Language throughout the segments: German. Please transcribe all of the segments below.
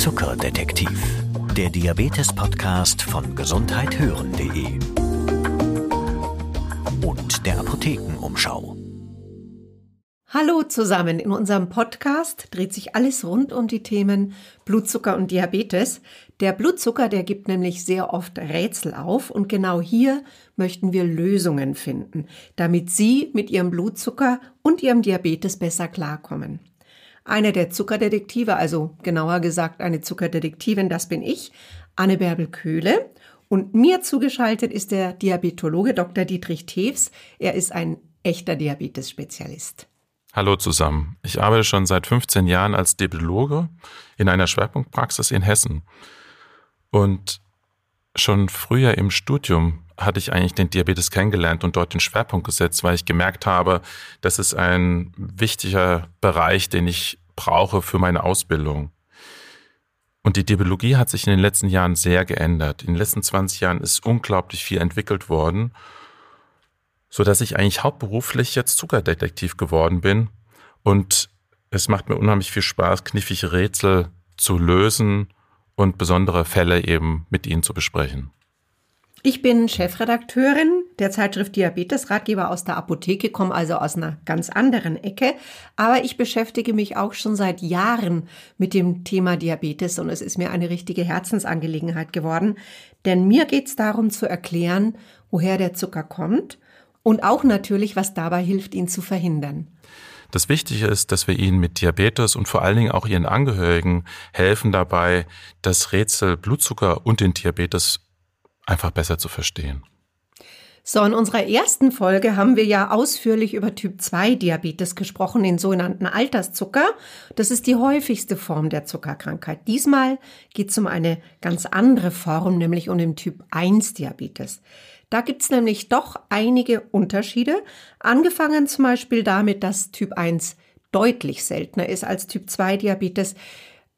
Zuckerdetektiv, der Diabetes-Podcast von gesundheithören.de und der Apothekenumschau. Hallo zusammen. In unserem Podcast dreht sich alles rund um die Themen Blutzucker und Diabetes. Der Blutzucker, der gibt nämlich sehr oft Rätsel auf und genau hier möchten wir Lösungen finden, damit Sie mit Ihrem Blutzucker und Ihrem Diabetes besser klarkommen. Eine der Zuckerdetektive, also genauer gesagt eine Zuckerdetektivin, das bin ich, Anne Bärbel Köhle. Und mir zugeschaltet ist der Diabetologe Dr. Dietrich Tews. Er ist ein echter Diabetes-Spezialist. Hallo zusammen. Ich arbeite schon seit 15 Jahren als Diabetologe in einer Schwerpunktpraxis in Hessen. Und schon früher im Studium hatte ich eigentlich den Diabetes kennengelernt und dort den Schwerpunkt gesetzt, weil ich gemerkt habe, das ist ein wichtiger Bereich, den ich brauche für meine Ausbildung. Und die Diabetologie hat sich in den letzten Jahren sehr geändert. In den letzten 20 Jahren ist unglaublich viel entwickelt worden so dass ich eigentlich hauptberuflich jetzt Zuckerdetektiv geworden bin und es macht mir unheimlich viel Spaß, knifflige Rätsel zu lösen und besondere Fälle eben mit Ihnen zu besprechen. Ich bin Chefredakteurin der Zeitschrift Diabetes. Ratgeber aus der Apotheke, komme also aus einer ganz anderen Ecke, aber ich beschäftige mich auch schon seit Jahren mit dem Thema Diabetes und es ist mir eine richtige Herzensangelegenheit geworden, denn mir geht es darum zu erklären, woher der Zucker kommt und auch natürlich, was dabei hilft, ihn zu verhindern. Das Wichtige ist, dass wir Ihnen mit Diabetes und vor allen Dingen auch Ihren Angehörigen helfen dabei, das Rätsel Blutzucker und den Diabetes einfach besser zu verstehen. So, in unserer ersten Folge haben wir ja ausführlich über Typ 2 Diabetes gesprochen, den sogenannten Alterszucker. Das ist die häufigste Form der Zuckerkrankheit. Diesmal geht es um eine ganz andere Form, nämlich um den Typ 1 Diabetes. Da gibt's nämlich doch einige Unterschiede, angefangen zum Beispiel damit, dass Typ 1 deutlich seltener ist als Typ 2 Diabetes.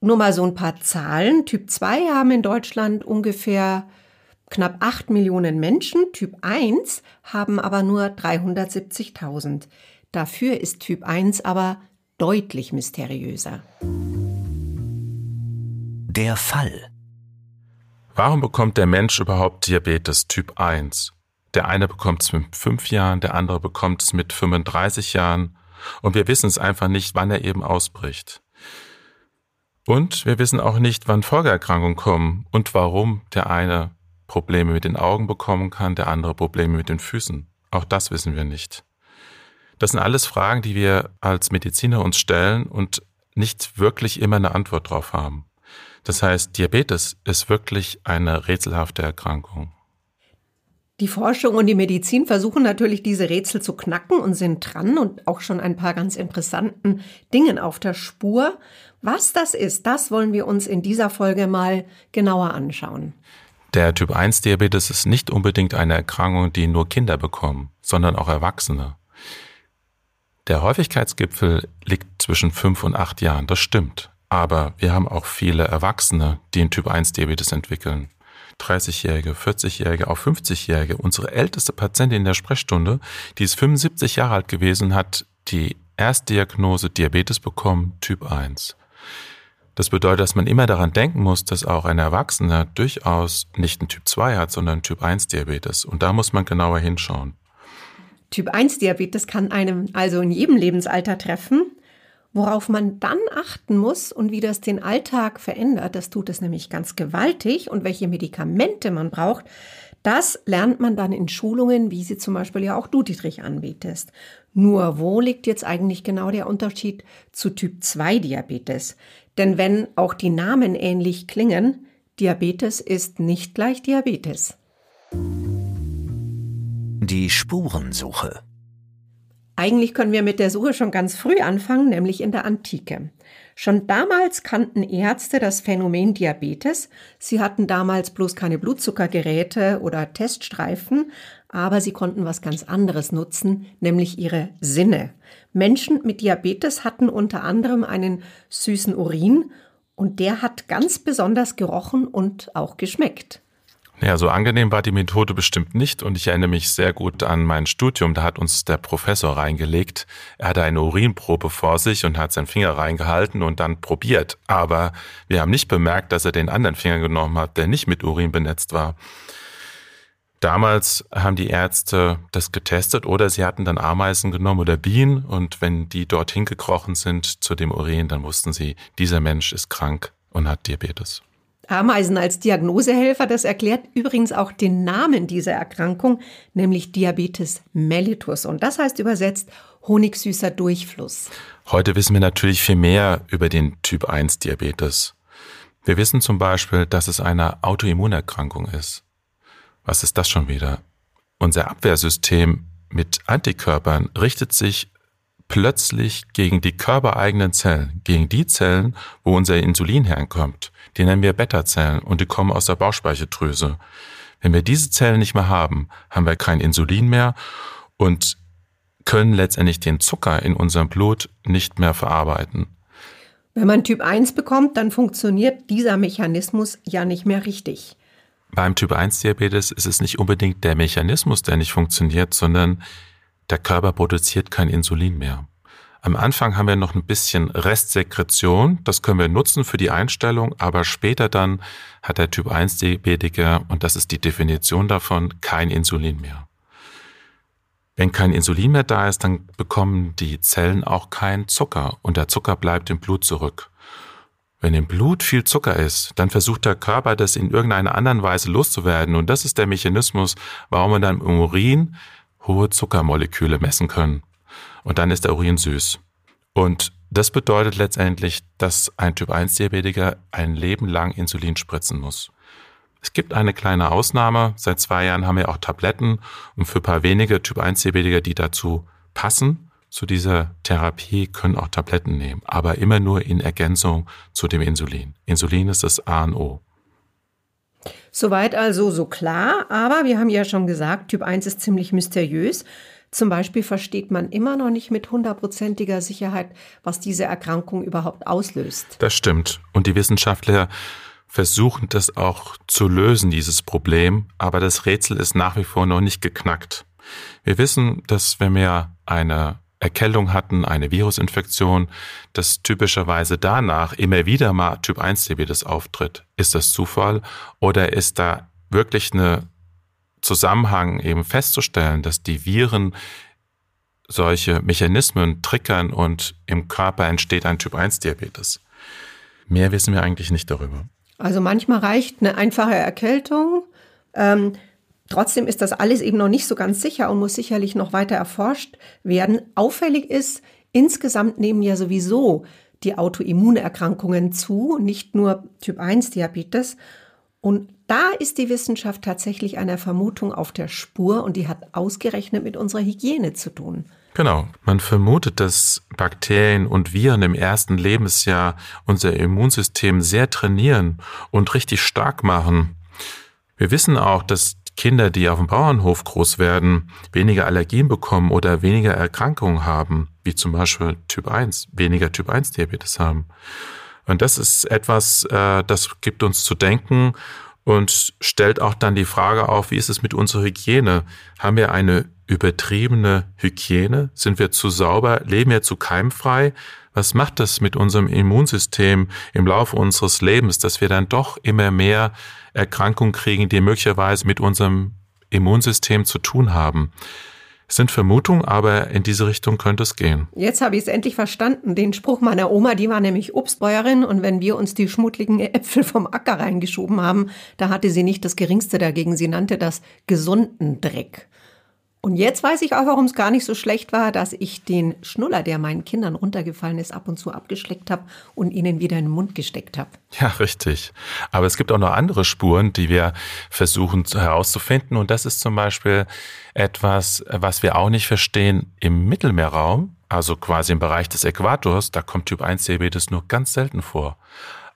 Nur mal so ein paar Zahlen. Typ 2 haben in Deutschland ungefähr knapp 8 Millionen Menschen, Typ 1 haben aber nur 370.000. Dafür ist Typ 1 aber deutlich mysteriöser. Der Fall. Warum bekommt der Mensch überhaupt Diabetes Typ 1? Der eine bekommt es mit 5 Jahren, der andere bekommt es mit 35 Jahren und wir wissen es einfach nicht, wann er eben ausbricht. Und wir wissen auch nicht, wann Folgeerkrankungen kommen und warum der eine Probleme mit den Augen bekommen kann, der andere Probleme mit den Füßen. Auch das wissen wir nicht. Das sind alles Fragen, die wir als Mediziner uns stellen und nicht wirklich immer eine Antwort drauf haben. Das heißt, Diabetes ist wirklich eine rätselhafte Erkrankung. Die Forschung und die Medizin versuchen natürlich diese Rätsel zu knacken und sind dran und auch schon ein paar ganz interessanten Dingen auf der Spur. Was das ist, das wollen wir uns in dieser Folge mal genauer anschauen. Der Typ 1 Diabetes ist nicht unbedingt eine Erkrankung, die nur Kinder bekommen, sondern auch Erwachsene. Der Häufigkeitsgipfel liegt zwischen 5 und 8 Jahren, das stimmt. Aber wir haben auch viele Erwachsene, die einen Typ 1 Diabetes entwickeln. 30-Jährige, 40-Jährige, auch 50-Jährige. Unsere älteste Patientin in der Sprechstunde, die ist 75 Jahre alt gewesen, hat die Erstdiagnose Diabetes bekommen, Typ 1. Das bedeutet, dass man immer daran denken muss, dass auch ein Erwachsener durchaus nicht einen Typ 2 hat, sondern Typ 1 Diabetes. Und da muss man genauer hinschauen. Typ 1 Diabetes kann einem also in jedem Lebensalter treffen. Worauf man dann achten muss und wie das den Alltag verändert, das tut es nämlich ganz gewaltig und welche Medikamente man braucht, das lernt man dann in Schulungen, wie sie zum Beispiel ja auch du, Dietrich, anbietest. Nur wo liegt jetzt eigentlich genau der Unterschied zu Typ 2 Diabetes? Denn wenn auch die Namen ähnlich klingen, Diabetes ist nicht gleich Diabetes. Die Spurensuche. Eigentlich können wir mit der Suche schon ganz früh anfangen, nämlich in der Antike. Schon damals kannten Ärzte das Phänomen Diabetes. Sie hatten damals bloß keine Blutzuckergeräte oder Teststreifen, aber sie konnten was ganz anderes nutzen, nämlich ihre Sinne. Menschen mit Diabetes hatten unter anderem einen süßen Urin und der hat ganz besonders gerochen und auch geschmeckt. Ja, so angenehm war die Methode bestimmt nicht und ich erinnere mich sehr gut an mein Studium. Da hat uns der Professor reingelegt. Er hatte eine Urinprobe vor sich und hat seinen Finger reingehalten und dann probiert. Aber wir haben nicht bemerkt, dass er den anderen Finger genommen hat, der nicht mit Urin benetzt war. Damals haben die Ärzte das getestet oder sie hatten dann Ameisen genommen oder Bienen und wenn die dorthin gekrochen sind zu dem Urin, dann wussten sie, dieser Mensch ist krank und hat Diabetes. Ameisen als Diagnosehelfer, das erklärt übrigens auch den Namen dieser Erkrankung, nämlich Diabetes mellitus. Und das heißt übersetzt honigsüßer Durchfluss. Heute wissen wir natürlich viel mehr über den Typ 1 Diabetes. Wir wissen zum Beispiel, dass es eine Autoimmunerkrankung ist. Was ist das schon wieder? Unser Abwehrsystem mit Antikörpern richtet sich plötzlich gegen die körpereigenen Zellen, gegen die Zellen, wo unser Insulin herkommt. Die nennen wir Beta-Zellen und die kommen aus der Bauchspeicheldrüse. Wenn wir diese Zellen nicht mehr haben, haben wir kein Insulin mehr und können letztendlich den Zucker in unserem Blut nicht mehr verarbeiten. Wenn man Typ 1 bekommt, dann funktioniert dieser Mechanismus ja nicht mehr richtig. Beim Typ 1 Diabetes ist es nicht unbedingt der Mechanismus, der nicht funktioniert, sondern der Körper produziert kein Insulin mehr. Am Anfang haben wir noch ein bisschen Restsekretion, das können wir nutzen für die Einstellung, aber später dann hat der Typ 1 Diabetiker, und das ist die Definition davon, kein Insulin mehr. Wenn kein Insulin mehr da ist, dann bekommen die Zellen auch keinen Zucker und der Zucker bleibt im Blut zurück. Wenn im Blut viel Zucker ist, dann versucht der Körper, das in irgendeiner anderen Weise loszuwerden und das ist der Mechanismus, warum wir dann im Urin hohe Zuckermoleküle messen können. Und dann ist der Urin süß. Und das bedeutet letztendlich, dass ein Typ-1-Diabetiker ein Leben lang Insulin spritzen muss. Es gibt eine kleine Ausnahme. Seit zwei Jahren haben wir auch Tabletten und für ein paar wenige Typ-1-Diabetiker, die dazu passen, zu dieser Therapie, können auch Tabletten nehmen, aber immer nur in Ergänzung zu dem Insulin. Insulin ist das A und O. Soweit also so klar, aber wir haben ja schon gesagt, Typ 1 ist ziemlich mysteriös. Zum Beispiel versteht man immer noch nicht mit hundertprozentiger Sicherheit, was diese Erkrankung überhaupt auslöst. Das stimmt. Und die Wissenschaftler versuchen das auch zu lösen, dieses Problem, aber das Rätsel ist nach wie vor noch nicht geknackt. Wir wissen, dass wenn wir eine Erkältung hatten, eine Virusinfektion, dass typischerweise danach immer wieder mal Typ 1 Diabetes auftritt. Ist das Zufall oder ist da wirklich eine Zusammenhang eben festzustellen, dass die Viren solche Mechanismen triggern und im Körper entsteht ein Typ 1 Diabetes? Mehr wissen wir eigentlich nicht darüber. Also manchmal reicht eine einfache Erkältung. Ähm, Trotzdem ist das alles eben noch nicht so ganz sicher und muss sicherlich noch weiter erforscht werden. Auffällig ist, insgesamt nehmen ja sowieso die Autoimmunerkrankungen zu, nicht nur Typ 1 Diabetes. Und da ist die Wissenschaft tatsächlich einer Vermutung auf der Spur und die hat ausgerechnet mit unserer Hygiene zu tun. Genau. Man vermutet, dass Bakterien und Viren im ersten Lebensjahr unser Immunsystem sehr trainieren und richtig stark machen. Wir wissen auch, dass Kinder, die auf dem Bauernhof groß werden, weniger Allergien bekommen oder weniger Erkrankungen haben, wie zum Beispiel Typ 1, weniger Typ 1 Diabetes haben. Und das ist etwas, äh, das gibt uns zu denken und stellt auch dann die Frage auf, wie ist es mit unserer Hygiene? Haben wir eine übertriebene Hygiene? Sind wir zu sauber? Leben wir zu keimfrei? Was macht das mit unserem Immunsystem im Laufe unseres Lebens, dass wir dann doch immer mehr Erkrankungen kriegen, die möglicherweise mit unserem Immunsystem zu tun haben. Es sind Vermutungen, aber in diese Richtung könnte es gehen. Jetzt habe ich es endlich verstanden. Den Spruch meiner Oma, die war nämlich Obstbäuerin und wenn wir uns die schmuddligen Äpfel vom Acker reingeschoben haben, da hatte sie nicht das Geringste dagegen. Sie nannte das gesunden Dreck. Und jetzt weiß ich auch, warum es gar nicht so schlecht war, dass ich den Schnuller, der meinen Kindern runtergefallen ist, ab und zu abgeschleckt habe und ihnen wieder in den Mund gesteckt habe. Ja, richtig. Aber es gibt auch noch andere Spuren, die wir versuchen herauszufinden. Und das ist zum Beispiel etwas, was wir auch nicht verstehen im Mittelmeerraum, also quasi im Bereich des Äquators. Da kommt Typ 1 Diabetes nur ganz selten vor.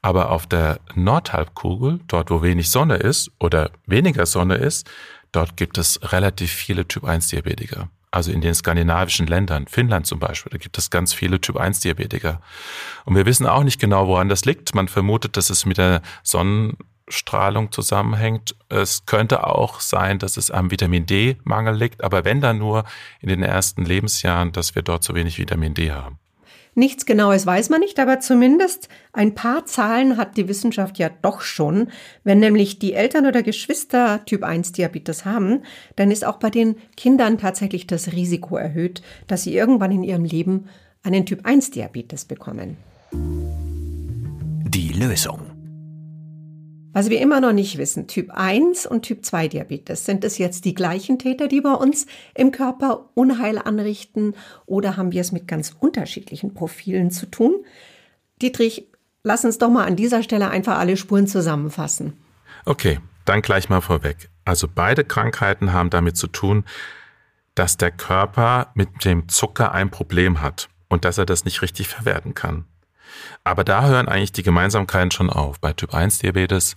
Aber auf der Nordhalbkugel, dort wo wenig Sonne ist oder weniger Sonne ist, Dort gibt es relativ viele Typ-1-Diabetiker. Also in den skandinavischen Ländern, Finnland zum Beispiel, da gibt es ganz viele Typ-1-Diabetiker. Und wir wissen auch nicht genau, woran das liegt. Man vermutet, dass es mit der Sonnen UV-Strahlung zusammenhängt. Es könnte auch sein, dass es am Vitamin D-Mangel liegt, aber wenn dann nur in den ersten Lebensjahren, dass wir dort zu wenig Vitamin D haben. Nichts Genaues weiß man nicht, aber zumindest ein paar Zahlen hat die Wissenschaft ja doch schon. Wenn nämlich die Eltern oder Geschwister Typ 1 Diabetes haben, dann ist auch bei den Kindern tatsächlich das Risiko erhöht, dass sie irgendwann in ihrem Leben einen Typ 1 Diabetes bekommen. Die Lösung. Was wir immer noch nicht wissen, Typ 1 und Typ 2 Diabetes, sind es jetzt die gleichen Täter, die bei uns im Körper Unheil anrichten oder haben wir es mit ganz unterschiedlichen Profilen zu tun? Dietrich, lass uns doch mal an dieser Stelle einfach alle Spuren zusammenfassen. Okay, dann gleich mal vorweg. Also beide Krankheiten haben damit zu tun, dass der Körper mit dem Zucker ein Problem hat und dass er das nicht richtig verwerten kann. Aber da hören eigentlich die Gemeinsamkeiten schon auf. Bei Typ 1 Diabetes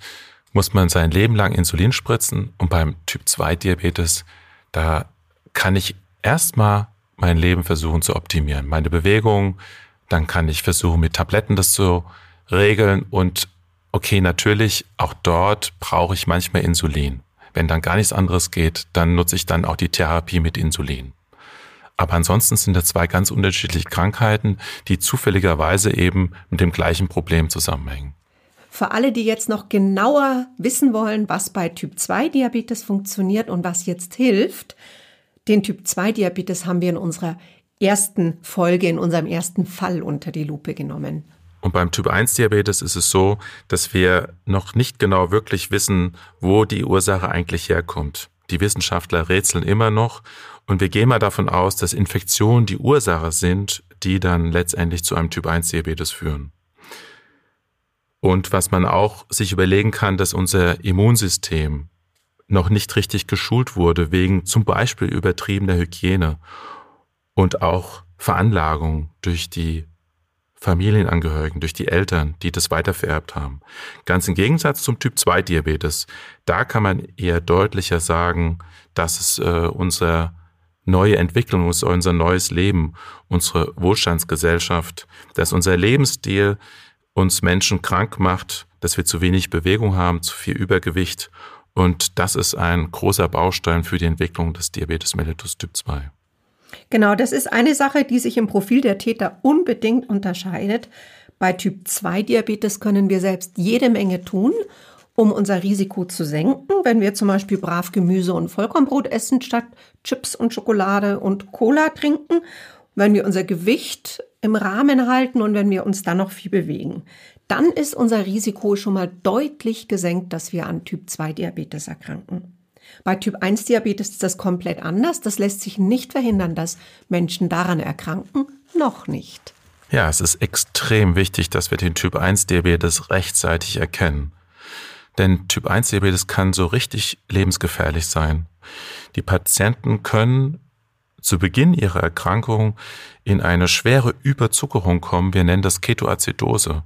muss man sein Leben lang Insulin spritzen und beim Typ 2 Diabetes, da kann ich erstmal mein Leben versuchen zu optimieren. Meine Bewegung, dann kann ich versuchen mit Tabletten das zu regeln und okay, natürlich, auch dort brauche ich manchmal Insulin. Wenn dann gar nichts anderes geht, dann nutze ich dann auch die Therapie mit Insulin. Aber ansonsten sind das zwei ganz unterschiedliche Krankheiten, die zufälligerweise eben mit dem gleichen Problem zusammenhängen. Für alle, die jetzt noch genauer wissen wollen, was bei Typ 2 Diabetes funktioniert und was jetzt hilft, den Typ 2 Diabetes haben wir in unserer ersten Folge, in unserem ersten Fall unter die Lupe genommen. Und beim Typ 1 Diabetes ist es so, dass wir noch nicht genau wirklich wissen, wo die Ursache eigentlich herkommt. Die Wissenschaftler rätseln immer noch und wir gehen mal davon aus, dass Infektionen die Ursache sind, die dann letztendlich zu einem Typ 1 Diabetes führen. Und was man auch sich überlegen kann, dass unser Immunsystem noch nicht richtig geschult wurde wegen zum Beispiel übertriebener Hygiene und auch Veranlagung durch die Familienangehörigen, durch die Eltern, die das weitervererbt haben. Ganz im Gegensatz zum Typ 2 Diabetes. Da kann man eher deutlicher sagen, dass es äh, unser neue Entwicklung, unser neues Leben, unsere Wohlstandsgesellschaft, dass unser Lebensstil uns Menschen krank macht, dass wir zu wenig Bewegung haben, zu viel Übergewicht. Und das ist ein großer Baustein für die Entwicklung des Diabetes mellitus Typ 2. Genau, das ist eine Sache, die sich im Profil der Täter unbedingt unterscheidet. Bei Typ 2 Diabetes können wir selbst jede Menge tun um unser Risiko zu senken, wenn wir zum Beispiel brav Gemüse und Vollkornbrot essen statt Chips und Schokolade und Cola trinken, wenn wir unser Gewicht im Rahmen halten und wenn wir uns dann noch viel bewegen. Dann ist unser Risiko schon mal deutlich gesenkt, dass wir an Typ 2 Diabetes erkranken. Bei Typ 1 Diabetes ist das komplett anders. Das lässt sich nicht verhindern, dass Menschen daran erkranken. Noch nicht. Ja, es ist extrem wichtig, dass wir den Typ 1 Diabetes rechtzeitig erkennen. Denn Typ 1 Diabetes kann so richtig lebensgefährlich sein. Die Patienten können zu Beginn ihrer Erkrankung in eine schwere Überzuckerung kommen. Wir nennen das Ketoazidose.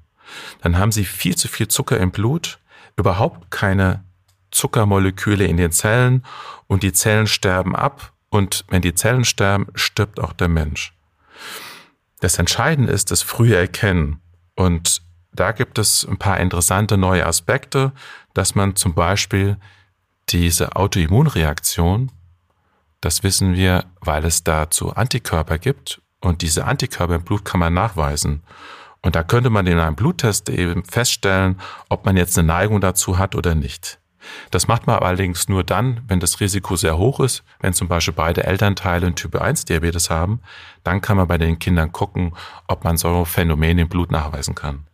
Dann haben sie viel zu viel Zucker im Blut, überhaupt keine Zuckermoleküle in den Zellen und die Zellen sterben ab. Und wenn die Zellen sterben, stirbt auch der Mensch. Das Entscheidende ist das frühe Erkennen. Und da gibt es ein paar interessante neue Aspekte, dass man zum Beispiel diese Autoimmunreaktion, das wissen wir, weil es dazu Antikörper gibt und diese Antikörper im Blut kann man nachweisen. Und da könnte man in einem Bluttest eben feststellen, ob man jetzt eine Neigung dazu hat oder nicht. Das macht man allerdings nur dann, wenn das Risiko sehr hoch ist. Wenn zum Beispiel beide Elternteile einen Typ 1 Diabetes haben, dann kann man bei den Kindern gucken, ob man so Phänomene im Blut nachweisen kann.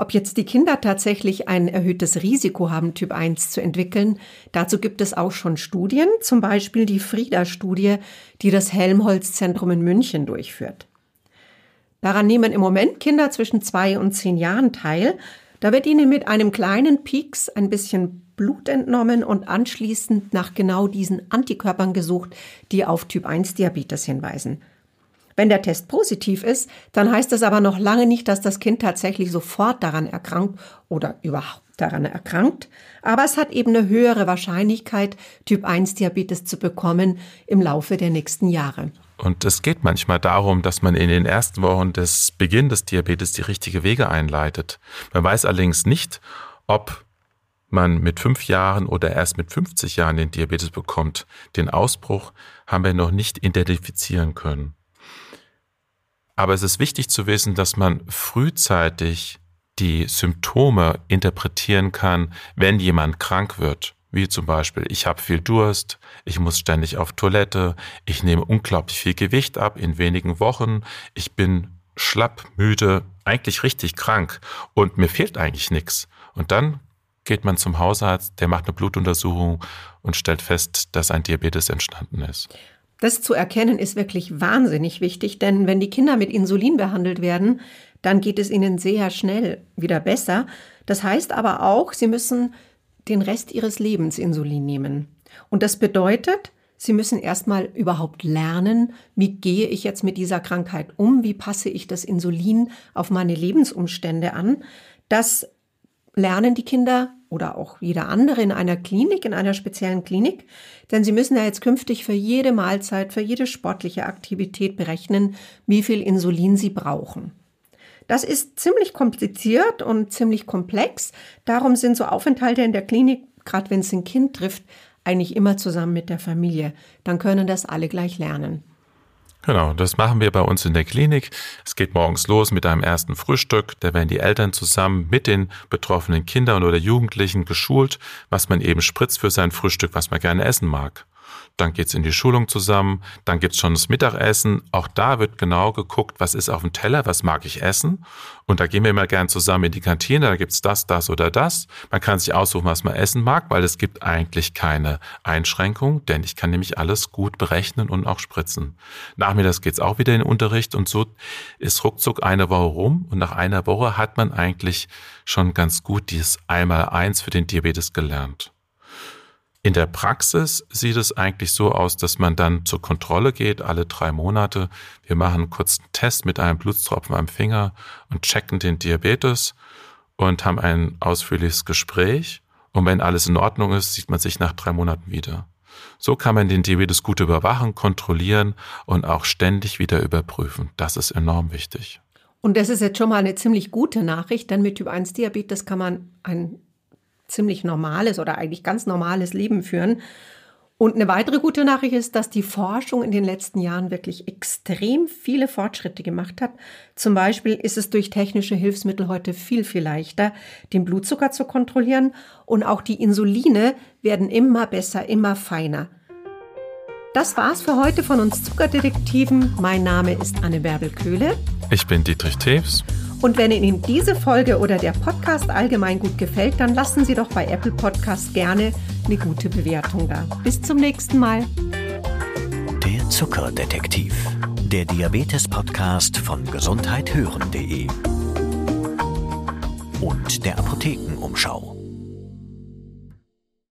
Ob jetzt die Kinder tatsächlich ein erhöhtes Risiko haben, Typ 1 zu entwickeln, dazu gibt es auch schon Studien, zum Beispiel die Frieda-Studie, die das Helmholtz-Zentrum in München durchführt. Daran nehmen im Moment Kinder zwischen zwei und zehn Jahren teil. Da wird ihnen mit einem kleinen Pieks ein bisschen Blut entnommen und anschließend nach genau diesen Antikörpern gesucht, die auf Typ 1 Diabetes hinweisen. Wenn der Test positiv ist, dann heißt das aber noch lange nicht, dass das Kind tatsächlich sofort daran erkrankt oder überhaupt daran erkrankt. Aber es hat eben eine höhere Wahrscheinlichkeit, Typ 1 Diabetes zu bekommen im Laufe der nächsten Jahre. Und es geht manchmal darum, dass man in den ersten Wochen des Beginn des Diabetes die richtige Wege einleitet. Man weiß allerdings nicht, ob man mit fünf Jahren oder erst mit 50 Jahren den Diabetes bekommt, den Ausbruch haben wir noch nicht identifizieren können. Aber es ist wichtig zu wissen, dass man frühzeitig die Symptome interpretieren kann, wenn jemand krank wird. Wie zum Beispiel, ich habe viel Durst, ich muss ständig auf Toilette, ich nehme unglaublich viel Gewicht ab in wenigen Wochen, ich bin schlapp, müde, eigentlich richtig krank und mir fehlt eigentlich nichts. Und dann geht man zum Hausarzt, der macht eine Blutuntersuchung und stellt fest, dass ein Diabetes entstanden ist. Das zu erkennen ist wirklich wahnsinnig wichtig, denn wenn die Kinder mit Insulin behandelt werden, dann geht es ihnen sehr schnell wieder besser. Das heißt aber auch, sie müssen den Rest ihres Lebens Insulin nehmen. Und das bedeutet, sie müssen erstmal überhaupt lernen, wie gehe ich jetzt mit dieser Krankheit um, wie passe ich das Insulin auf meine Lebensumstände an. Das lernen die Kinder oder auch jeder andere in einer Klinik, in einer speziellen Klinik, denn sie müssen ja jetzt künftig für jede Mahlzeit, für jede sportliche Aktivität berechnen, wie viel Insulin sie brauchen. Das ist ziemlich kompliziert und ziemlich komplex. Darum sind so Aufenthalte in der Klinik, gerade wenn es ein Kind trifft, eigentlich immer zusammen mit der Familie. Dann können das alle gleich lernen. Genau, das machen wir bei uns in der Klinik. Es geht morgens los mit einem ersten Frühstück. Da werden die Eltern zusammen mit den betroffenen Kindern oder Jugendlichen geschult, was man eben spritzt für sein Frühstück, was man gerne essen mag dann geht's in die Schulung zusammen, dann gibt's schon das Mittagessen. Auch da wird genau geguckt, was ist auf dem Teller, was mag ich essen. Und da gehen wir immer gern zusammen in die Kantine, da gibt's das, das oder das. Man kann sich aussuchen, was man essen mag, weil es gibt eigentlich keine Einschränkung, denn ich kann nämlich alles gut berechnen und auch spritzen. Nachmittags geht's auch wieder in den Unterricht und so ist ruckzuck eine Woche rum und nach einer Woche hat man eigentlich schon ganz gut dieses Einmal-Eins für den Diabetes gelernt. In der Praxis sieht es eigentlich so aus, dass man dann zur Kontrolle geht, alle drei Monate. Wir machen einen Test mit einem Blutstropfen am Finger und checken den Diabetes und haben ein ausführliches Gespräch. Und wenn alles in Ordnung ist, sieht man sich nach drei Monaten wieder. So kann man den Diabetes gut überwachen, kontrollieren und auch ständig wieder überprüfen. Das ist enorm wichtig. Und das ist jetzt schon mal eine ziemlich gute Nachricht, denn mit Typ 1 Diabetes kann man ein ziemlich normales oder eigentlich ganz normales Leben führen. Und eine weitere gute Nachricht ist, dass die Forschung in den letzten Jahren wirklich extrem viele Fortschritte gemacht hat. Zum Beispiel ist es durch technische Hilfsmittel heute viel, viel leichter, den Blutzucker zu kontrollieren und auch die Insuline werden immer besser, immer feiner. Das war's für heute von uns Zuckerdetektiven. Mein Name ist Anne Bärbel-Köhle. Ich bin Dietrich Tews. Und wenn Ihnen diese Folge oder der Podcast allgemein gut gefällt, dann lassen Sie doch bei Apple Podcasts gerne eine gute Bewertung da. Bis zum nächsten Mal. Der Zuckerdetektiv. Der Diabetes-Podcast von gesundheithören.de und der Apothekenumschau.